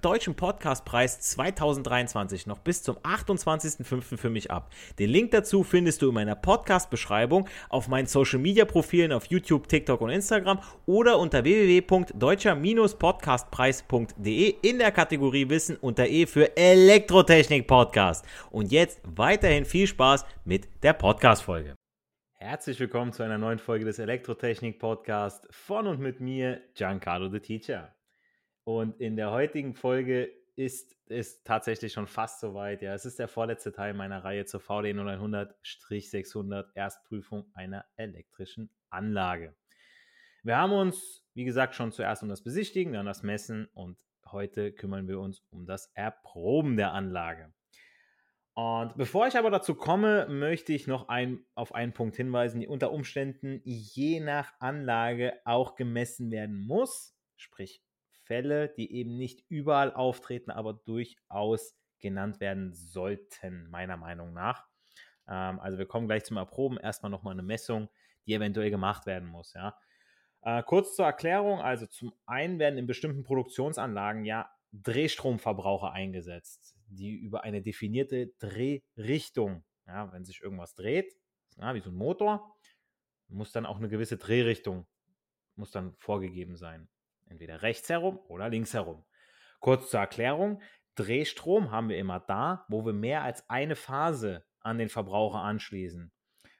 Deutschen Podcastpreis 2023 noch bis zum 28.05. für mich ab. Den Link dazu findest du in meiner Podcast-Beschreibung auf meinen Social-Media-Profilen auf YouTube, TikTok und Instagram oder unter www.deutscher-podcastpreis.de in der Kategorie Wissen unter E für Elektrotechnik Podcast. Und jetzt weiterhin viel Spaß mit der Podcast-Folge. Herzlich willkommen zu einer neuen Folge des Elektrotechnik Podcast von und mit mir, Giancarlo the Teacher. Und in der heutigen Folge ist es tatsächlich schon fast soweit. Ja, es ist der vorletzte Teil meiner Reihe zur VD 900-600 Erstprüfung einer elektrischen Anlage. Wir haben uns, wie gesagt, schon zuerst um das Besichtigen, dann das Messen und heute kümmern wir uns um das Erproben der Anlage. Und bevor ich aber dazu komme, möchte ich noch ein, auf einen Punkt hinweisen, die unter Umständen je nach Anlage auch gemessen werden muss. Sprich, Fälle, die eben nicht überall auftreten, aber durchaus genannt werden sollten, meiner Meinung nach. Ähm, also wir kommen gleich zum Erproben. Erstmal nochmal eine Messung, die eventuell gemacht werden muss. Ja. Äh, kurz zur Erklärung, also zum einen werden in bestimmten Produktionsanlagen ja Drehstromverbraucher eingesetzt, die über eine definierte Drehrichtung, ja, wenn sich irgendwas dreht, ja, wie so ein Motor, muss dann auch eine gewisse Drehrichtung muss dann vorgegeben sein. Entweder rechts herum oder links herum. Kurz zur Erklärung, Drehstrom haben wir immer da, wo wir mehr als eine Phase an den Verbraucher anschließen.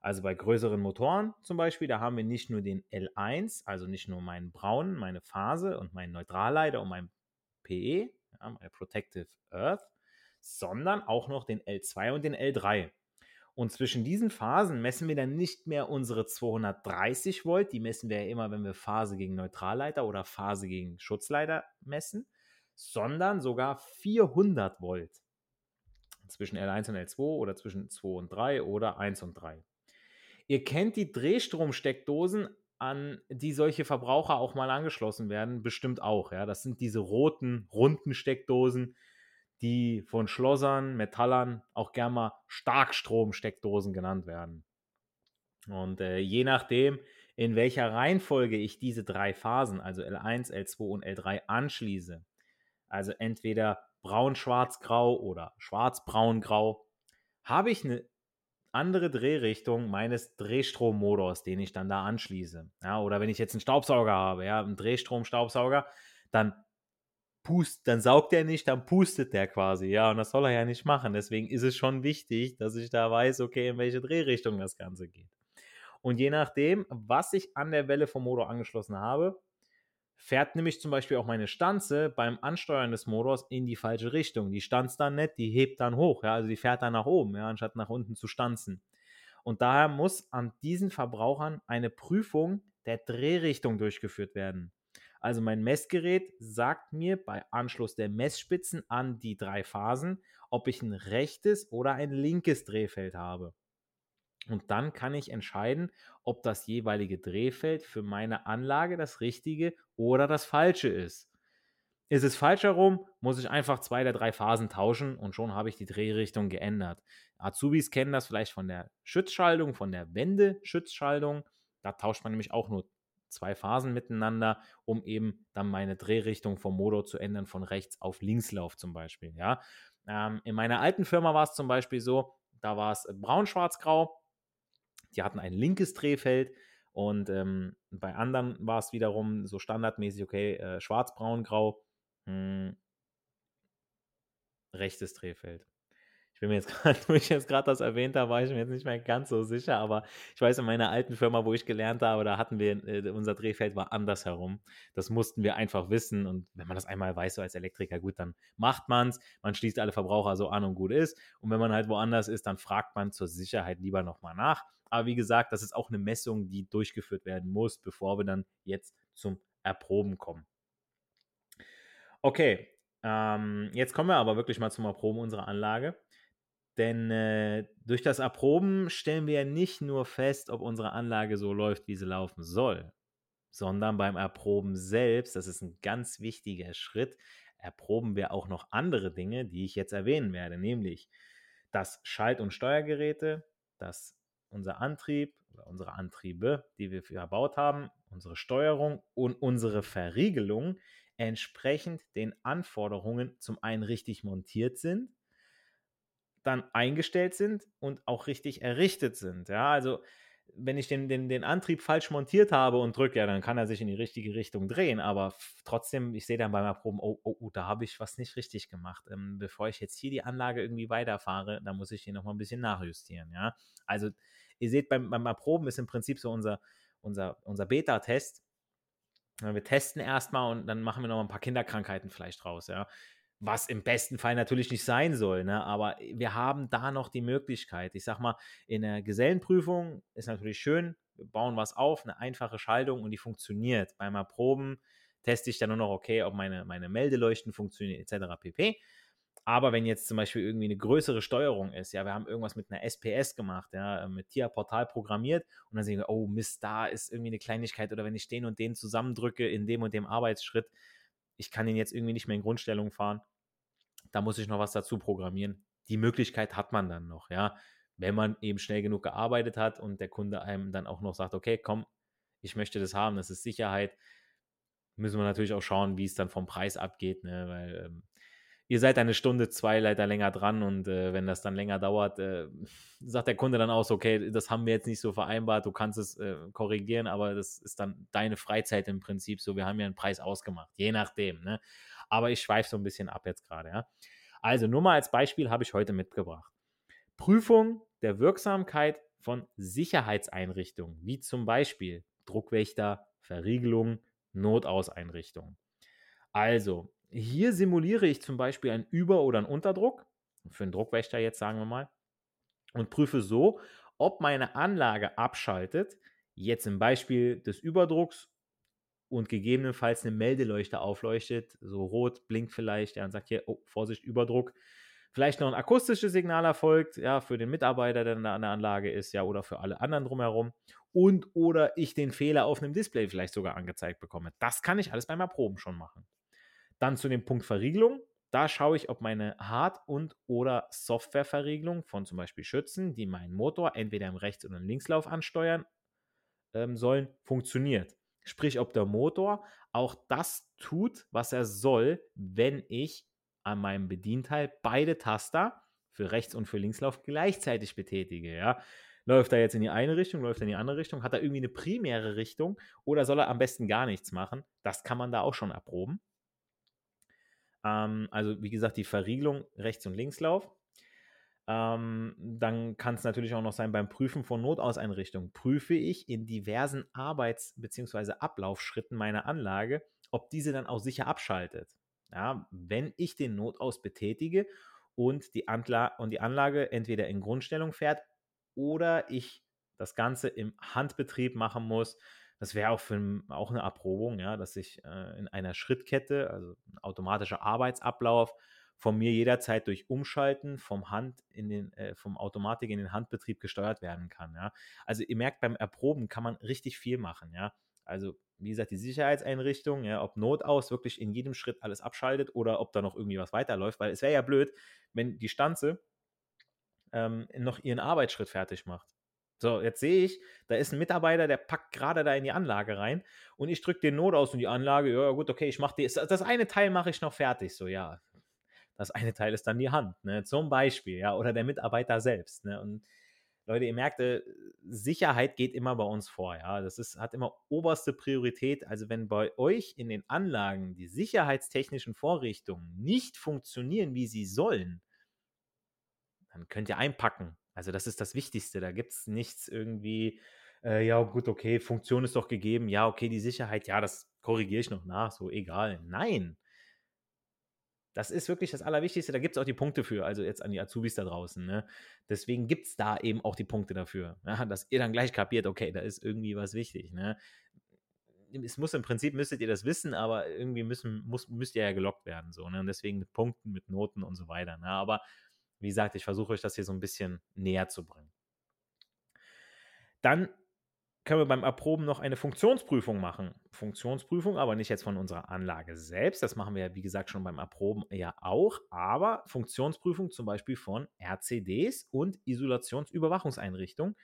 Also bei größeren Motoren zum Beispiel, da haben wir nicht nur den L1, also nicht nur meinen braunen, meine Phase und meinen Neutralleiter und mein PE, ja, meine Protective Earth, sondern auch noch den L2 und den L3. Und zwischen diesen Phasen messen wir dann nicht mehr unsere 230 Volt, die messen wir ja immer, wenn wir Phase gegen Neutralleiter oder Phase gegen Schutzleiter messen, sondern sogar 400 Volt. Zwischen L1 und L2 oder zwischen 2 und 3 oder 1 und 3. Ihr kennt die Drehstromsteckdosen, an die solche Verbraucher auch mal angeschlossen werden, bestimmt auch. Ja? Das sind diese roten, runden Steckdosen, die von Schlossern, Metallern auch gerne mal Starkstromsteckdosen genannt werden. Und äh, je nachdem, in welcher Reihenfolge ich diese drei Phasen, also L1, L2 und L3 anschließe, also entweder braun, schwarz, grau oder schwarz, braun, grau, habe ich eine andere Drehrichtung meines Drehstrommotors, den ich dann da anschließe. Ja, oder wenn ich jetzt einen Staubsauger habe, ja, einen Drehstromstaubsauger, dann pust, dann saugt er nicht, dann pustet der quasi, ja, und das soll er ja nicht machen. Deswegen ist es schon wichtig, dass ich da weiß, okay, in welche Drehrichtung das Ganze geht. Und je nachdem, was ich an der Welle vom Motor angeschlossen habe, fährt nämlich zum Beispiel auch meine Stanze beim Ansteuern des Motors in die falsche Richtung. Die stanzt dann nicht, die hebt dann hoch, ja, also die fährt dann nach oben, ja, anstatt nach unten zu stanzen. Und daher muss an diesen Verbrauchern eine Prüfung der Drehrichtung durchgeführt werden. Also mein Messgerät sagt mir bei Anschluss der Messspitzen an die drei Phasen, ob ich ein rechtes oder ein linkes Drehfeld habe. Und dann kann ich entscheiden, ob das jeweilige Drehfeld für meine Anlage das richtige oder das falsche ist. Ist es falsch herum, muss ich einfach zwei der drei Phasen tauschen und schon habe ich die Drehrichtung geändert. Azubis kennen das vielleicht von der Schutzschaltung, von der Wendeschutzschaltung. Da tauscht man nämlich auch nur zwei Phasen miteinander, um eben dann meine Drehrichtung vom Motor zu ändern, von rechts auf Linkslauf zum Beispiel. Ja? Ähm, in meiner alten Firma war es zum Beispiel so, da war es braun, schwarz, grau. Die hatten ein linkes Drehfeld und ähm, bei anderen war es wiederum so standardmäßig, okay, äh, schwarz, braun, grau, hm, rechtes Drehfeld. Ich bin mir jetzt gerade, wo ich jetzt gerade das erwähnt habe, war ich mir jetzt nicht mehr ganz so sicher, aber ich weiß, in meiner alten Firma, wo ich gelernt habe, da hatten wir, äh, unser Drehfeld war andersherum. Das mussten wir einfach wissen und wenn man das einmal weiß, so als Elektriker, gut, dann macht man es, man schließt alle Verbraucher so an und gut ist. Und wenn man halt woanders ist, dann fragt man zur Sicherheit lieber nochmal nach. Aber wie gesagt, das ist auch eine Messung, die durchgeführt werden muss, bevor wir dann jetzt zum Erproben kommen. Okay, Ähm, jetzt kommen wir aber wirklich mal zum Erproben unserer Anlage. Denn äh, durch das Erproben stellen wir ja nicht nur fest, ob unsere Anlage so läuft, wie sie laufen soll, sondern beim Erproben selbst, das ist ein ganz wichtiger Schritt, erproben wir auch noch andere Dinge, die ich jetzt erwähnen werde, nämlich dass Schalt- und Steuergeräte, dass unser Antrieb oder unsere Antriebe, die wir verbaut haben, unsere Steuerung und unsere Verriegelung entsprechend den Anforderungen zum einen richtig montiert sind, dann eingestellt sind und auch richtig errichtet sind. Ja, also wenn ich den, den, den Antrieb falsch montiert habe und drücke, ja, dann kann er sich in die richtige Richtung drehen. Aber trotzdem, ich sehe dann beim Erproben, oh, oh, oh da habe ich was nicht richtig gemacht. Ähm, bevor ich jetzt hier die Anlage irgendwie weiterfahre, dann muss ich hier nochmal ein bisschen nachjustieren. Ja, also ihr seht, beim, beim Erproben ist im Prinzip so unser, unser, unser Beta-Test. Wir testen erstmal und dann machen wir noch ein paar Kinderkrankheiten vielleicht raus, ja. Was im besten Fall natürlich nicht sein soll, ne? aber wir haben da noch die Möglichkeit. Ich sag mal, in der Gesellenprüfung ist natürlich schön, wir bauen was auf, eine einfache Schaltung und die funktioniert. Beim Erproben teste ich dann nur noch, okay, ob meine, meine Meldeleuchten funktionieren, etc. pp. Aber wenn jetzt zum Beispiel irgendwie eine größere Steuerung ist, ja, wir haben irgendwas mit einer SPS gemacht, ja, mit TIA Portal programmiert und dann sehen wir, oh Mist, da ist irgendwie eine Kleinigkeit oder wenn ich den und den zusammendrücke in dem und dem Arbeitsschritt, ich kann den jetzt irgendwie nicht mehr in Grundstellung fahren, da muss ich noch was dazu programmieren. Die Möglichkeit hat man dann noch, ja, wenn man eben schnell genug gearbeitet hat und der Kunde einem dann auch noch sagt, okay, komm, ich möchte das haben, das ist Sicherheit, müssen wir natürlich auch schauen, wie es dann vom Preis abgeht, ne? weil ähm, ihr seid eine Stunde, zwei leider länger dran und äh, wenn das dann länger dauert, äh, sagt der Kunde dann aus, okay, das haben wir jetzt nicht so vereinbart, du kannst es äh, korrigieren, aber das ist dann deine Freizeit im Prinzip so, wir haben ja einen Preis ausgemacht, je nachdem, ne? Aber ich schweife so ein bisschen ab jetzt gerade, ja. Also nur mal als Beispiel habe ich heute mitgebracht. Prüfung der Wirksamkeit von Sicherheitseinrichtungen, wie zum Beispiel Druckwächter, Verriegelung, Notauseinrichtungen. Also, hier simuliere ich zum Beispiel einen Über- oder einen Unterdruck, für einen Druckwächter jetzt sagen wir mal, und prüfe so, ob meine Anlage abschaltet, jetzt im Beispiel des Überdrucks und gegebenenfalls eine Meldeleuchte aufleuchtet, so rot blinkt vielleicht, ja, und sagt hier, oh, Vorsicht, Überdruck. Vielleicht noch ein akustisches Signal erfolgt, ja, für den Mitarbeiter, der an der Anlage ist, ja, oder für alle anderen drumherum. Und oder ich den Fehler auf einem Display vielleicht sogar angezeigt bekomme. Das kann ich alles beim Erproben schon machen. Dann zu dem Punkt Verriegelung. Da schaue ich, ob meine Hard- und oder Softwareverriegelung von zum Beispiel Schützen, die meinen Motor entweder im Rechts- oder im Linkslauf ansteuern ähm, sollen, funktioniert. Sprich, ob der Motor auch das tut, was er soll, wenn ich an meinem Bedienteil beide Taster für Rechts- und für Linkslauf gleichzeitig betätige. Ja? Läuft er jetzt in die eine Richtung, läuft er in die andere Richtung? Hat er irgendwie eine primäre Richtung oder soll er am besten gar nichts machen? Das kann man da auch schon erproben. Ähm, also wie gesagt, die Verriegelung Rechts- und Linkslauf. Ähm, dann kann es natürlich auch noch sein, beim Prüfen von Notauseinrichtungen prüfe ich in diversen Arbeits- bzw. Ablaufschritten meiner Anlage, ob diese dann auch sicher abschaltet. Ja, wenn ich den Notaus betätige und die, Antla und die Anlage entweder in Grundstellung fährt oder ich das Ganze im Handbetrieb machen muss, das wäre auch, für, auch eine Erprobung, ja, dass ich äh, in einer Schrittkette, also ein automatischer Arbeitsablauf, von mir jederzeit durch Umschalten vom Hand in den, äh, vom Automatik in den Handbetrieb gesteuert werden kann. Ja. Also ihr merkt, beim Erproben kann man richtig viel machen, ja. Also, wie gesagt, die Sicherheitseinrichtung, ja, ob Notaus wirklich in jedem Schritt alles abschaltet oder ob da noch irgendwie was weiterläuft, weil es wäre ja blöd, wenn die Stanze ähm, noch ihren Arbeitsschritt fertig macht. So, jetzt sehe ich, da ist ein Mitarbeiter, der packt gerade da in die Anlage rein und ich drücke den Not aus und die Anlage, ja gut, okay, ich mache das, das eine Teil mache ich noch fertig. So, ja, das eine Teil ist dann die Hand, ne? zum Beispiel, ja, oder der Mitarbeiter selbst. Ne? Und Leute, ihr merkt, äh, Sicherheit geht immer bei uns vor, ja. Das ist, hat immer oberste Priorität. Also wenn bei euch in den Anlagen die sicherheitstechnischen Vorrichtungen nicht funktionieren, wie sie sollen, dann könnt ihr einpacken also das ist das Wichtigste. Da gibt es nichts irgendwie, äh, ja gut, okay, Funktion ist doch gegeben, ja, okay, die Sicherheit, ja, das korrigiere ich noch nach, so egal. Nein. Das ist wirklich das Allerwichtigste. Da gibt es auch die Punkte für, also jetzt an die Azubis da draußen. Ne? Deswegen gibt es da eben auch die Punkte dafür, ja, dass ihr dann gleich kapiert, okay, da ist irgendwie was wichtig. Ne? es muss im Prinzip, müsstet ihr das wissen, aber irgendwie müssen, muss, müsst ihr ja gelockt werden, so, ne? Und deswegen mit Punkten, mit Noten und so weiter. Ne? Aber wie gesagt, ich versuche euch das hier so ein bisschen näher zu bringen. Dann können wir beim Erproben noch eine Funktionsprüfung machen. Funktionsprüfung, aber nicht jetzt von unserer Anlage selbst. Das machen wir ja, wie gesagt, schon beim Erproben ja auch. Aber Funktionsprüfung zum Beispiel von RCDs und Isolationsüberwachungseinrichtungen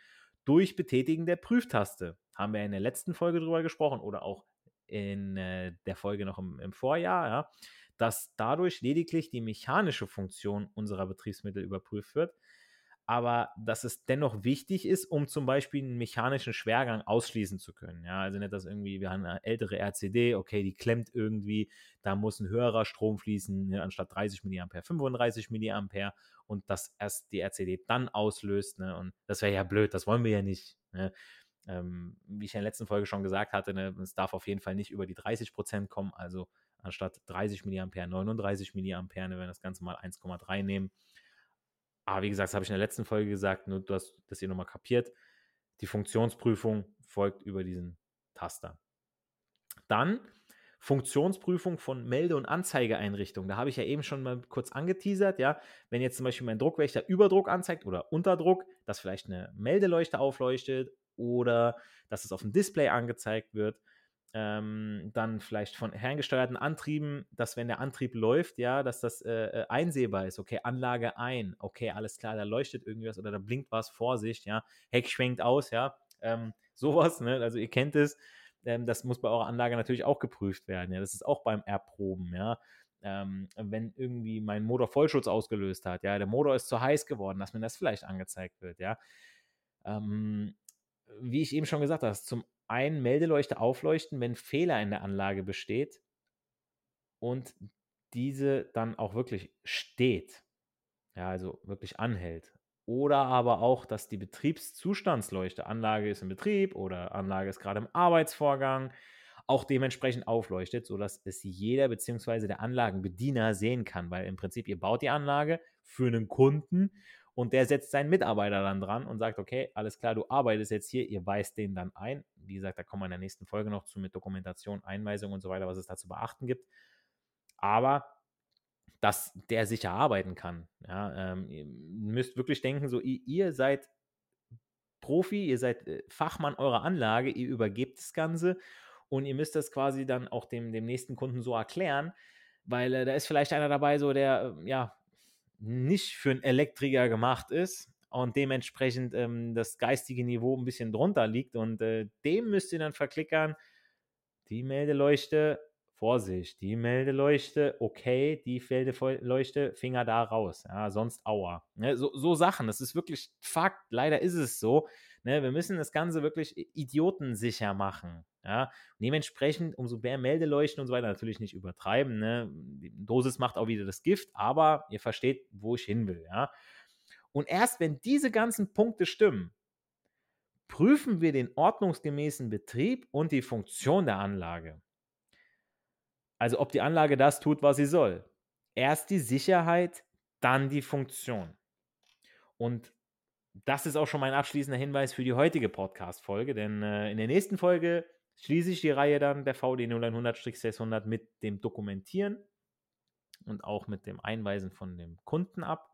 durch Betätigen der Prüftaste. Haben wir in der letzten Folge drüber gesprochen oder auch in äh, der Folge noch im, im Vorjahr, ja, dass dadurch lediglich die mechanische Funktion unserer Betriebsmittel überprüft wird aber dass es dennoch wichtig ist, um zum Beispiel einen mechanischen Schwergang ausschließen zu können. Ja, also nicht, dass irgendwie, wir haben eine ältere RCD, okay, die klemmt irgendwie, da muss ein höherer Strom fließen, ne, anstatt 30 mA 35 mA und dass erst die RCD dann auslöst. Ne, und das wäre ja blöd, das wollen wir ja nicht. Ne. Ähm, wie ich in der letzten Folge schon gesagt hatte, ne, es darf auf jeden Fall nicht über die 30 Prozent kommen, also anstatt 30 mA 39 mA, wenn wir das Ganze mal 1,3 nehmen. Aber wie gesagt, das habe ich in der letzten Folge gesagt, nur du hast das hier nochmal kapiert. Die Funktionsprüfung folgt über diesen Taster. Dann Funktionsprüfung von Melde- und Anzeigeeinrichtungen. Da habe ich ja eben schon mal kurz angeteasert, ja. Wenn jetzt zum Beispiel mein Druckwächter Überdruck anzeigt oder Unterdruck, dass vielleicht eine Meldeleuchte aufleuchtet oder dass es auf dem Display angezeigt wird ähm, dann vielleicht von herngesteuerten Antrieben, dass wenn der Antrieb läuft, ja, dass das äh, äh, einsehbar ist. Okay, Anlage ein, okay, alles klar, da leuchtet irgendwas oder da blinkt was, Vorsicht, ja, Heck schwenkt aus, ja, ähm, sowas, ne, also ihr kennt es, ähm, das muss bei eurer Anlage natürlich auch geprüft werden, ja, das ist auch beim Erproben, ja, ähm, wenn irgendwie mein Motor Vollschutz ausgelöst hat, ja, der Motor ist zu heiß geworden, dass mir das vielleicht angezeigt wird, ja, ähm, wie ich eben schon gesagt habe, zum einen Meldeleuchte aufleuchten, wenn Fehler in der Anlage besteht und diese dann auch wirklich steht, ja, also wirklich anhält. Oder aber auch, dass die Betriebszustandsleuchte, Anlage ist in Betrieb oder Anlage ist gerade im Arbeitsvorgang, auch dementsprechend aufleuchtet, sodass es jeder bzw. der Anlagenbediener sehen kann, weil im Prinzip ihr baut die Anlage für einen Kunden und der setzt seinen Mitarbeiter dann dran und sagt, okay, alles klar, du arbeitest jetzt hier, ihr weist den dann ein. Wie gesagt, da kommen wir in der nächsten Folge noch zu mit Dokumentation, Einweisung und so weiter, was es da zu beachten gibt. Aber dass der sicher arbeiten kann. Ja, ähm, ihr müsst wirklich denken, so ihr, ihr seid Profi, ihr seid äh, Fachmann eurer Anlage, ihr übergebt das Ganze und ihr müsst das quasi dann auch dem, dem nächsten Kunden so erklären, weil äh, da ist vielleicht einer dabei, so der, äh, ja, nicht für einen Elektriker gemacht ist und dementsprechend ähm, das geistige Niveau ein bisschen drunter liegt und äh, dem müsst ihr dann verklickern, die Meldeleuchte, Vorsicht, die Meldeleuchte, okay, die Meldeleuchte, Finger da raus, ja, sonst Aua. Ne, so, so Sachen, das ist wirklich Fakt, leider ist es so. Ne, wir müssen das Ganze wirklich idiotensicher machen. Ja, dementsprechend, umso mehr Meldeleuchten und so weiter, natürlich nicht übertreiben. Ne? Die Dosis macht auch wieder das Gift, aber ihr versteht, wo ich hin will. Ja? Und erst wenn diese ganzen Punkte stimmen, prüfen wir den ordnungsgemäßen Betrieb und die Funktion der Anlage. Also ob die Anlage das tut, was sie soll. Erst die Sicherheit, dann die Funktion. Und das ist auch schon mein abschließender Hinweis für die heutige Podcast-Folge, denn äh, in der nächsten Folge schließe ich die Reihe dann der VD 0100-600 mit dem Dokumentieren und auch mit dem Einweisen von dem Kunden ab,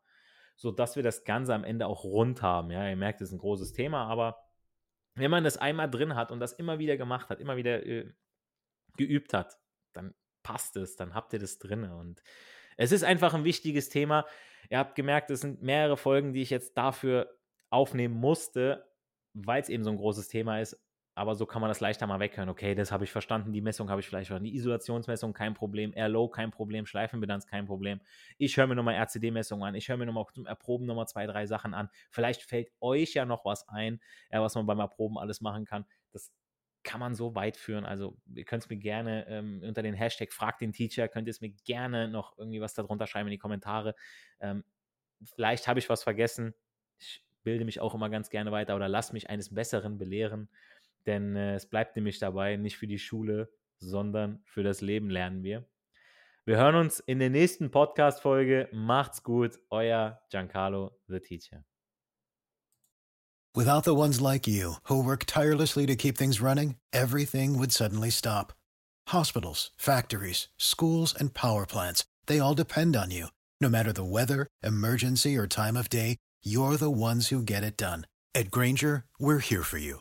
sodass wir das Ganze am Ende auch rund haben. Ja, ihr merkt, es ist ein großes Thema, aber wenn man das einmal drin hat und das immer wieder gemacht hat, immer wieder äh, geübt hat, dann passt es, dann habt ihr das drin. Und es ist einfach ein wichtiges Thema. Ihr habt gemerkt, es sind mehrere Folgen, die ich jetzt dafür aufnehmen musste, weil es eben so ein großes Thema ist aber so kann man das leichter mal weghören. Okay, das habe ich verstanden, die Messung habe ich vielleicht verstanden. Die Isolationsmessung kein Problem, Airlow kein Problem, Schleifenbilanz kein Problem. Ich höre mir nochmal RCD-Messungen an, ich höre mir nochmal zum Erproben nochmal zwei, drei Sachen an. Vielleicht fällt euch ja noch was ein, was man beim Erproben alles machen kann. Das kann man so weit führen. Also ihr könnt es mir gerne ähm, unter den Hashtag Frag den Teacher, könnt ihr es mir gerne noch irgendwie was darunter schreiben in die Kommentare. Ähm, vielleicht habe ich was vergessen. Ich bilde mich auch immer ganz gerne weiter oder lasse mich eines Besseren belehren. Denn äh, es bleibt nämlich dabei, nicht für die Schule, sondern für das Leben lernen wir. Wir hören uns in der nächsten Podcast-Folge. Macht's gut, euer Giancarlo, the Teacher. Without the ones like you, who work tirelessly to keep things running, everything would suddenly stop. Hospitals, factories, schools, and power plants, they all depend on you. No matter the weather, emergency, or time of day, you're the ones who get it done. At Granger, we're here for you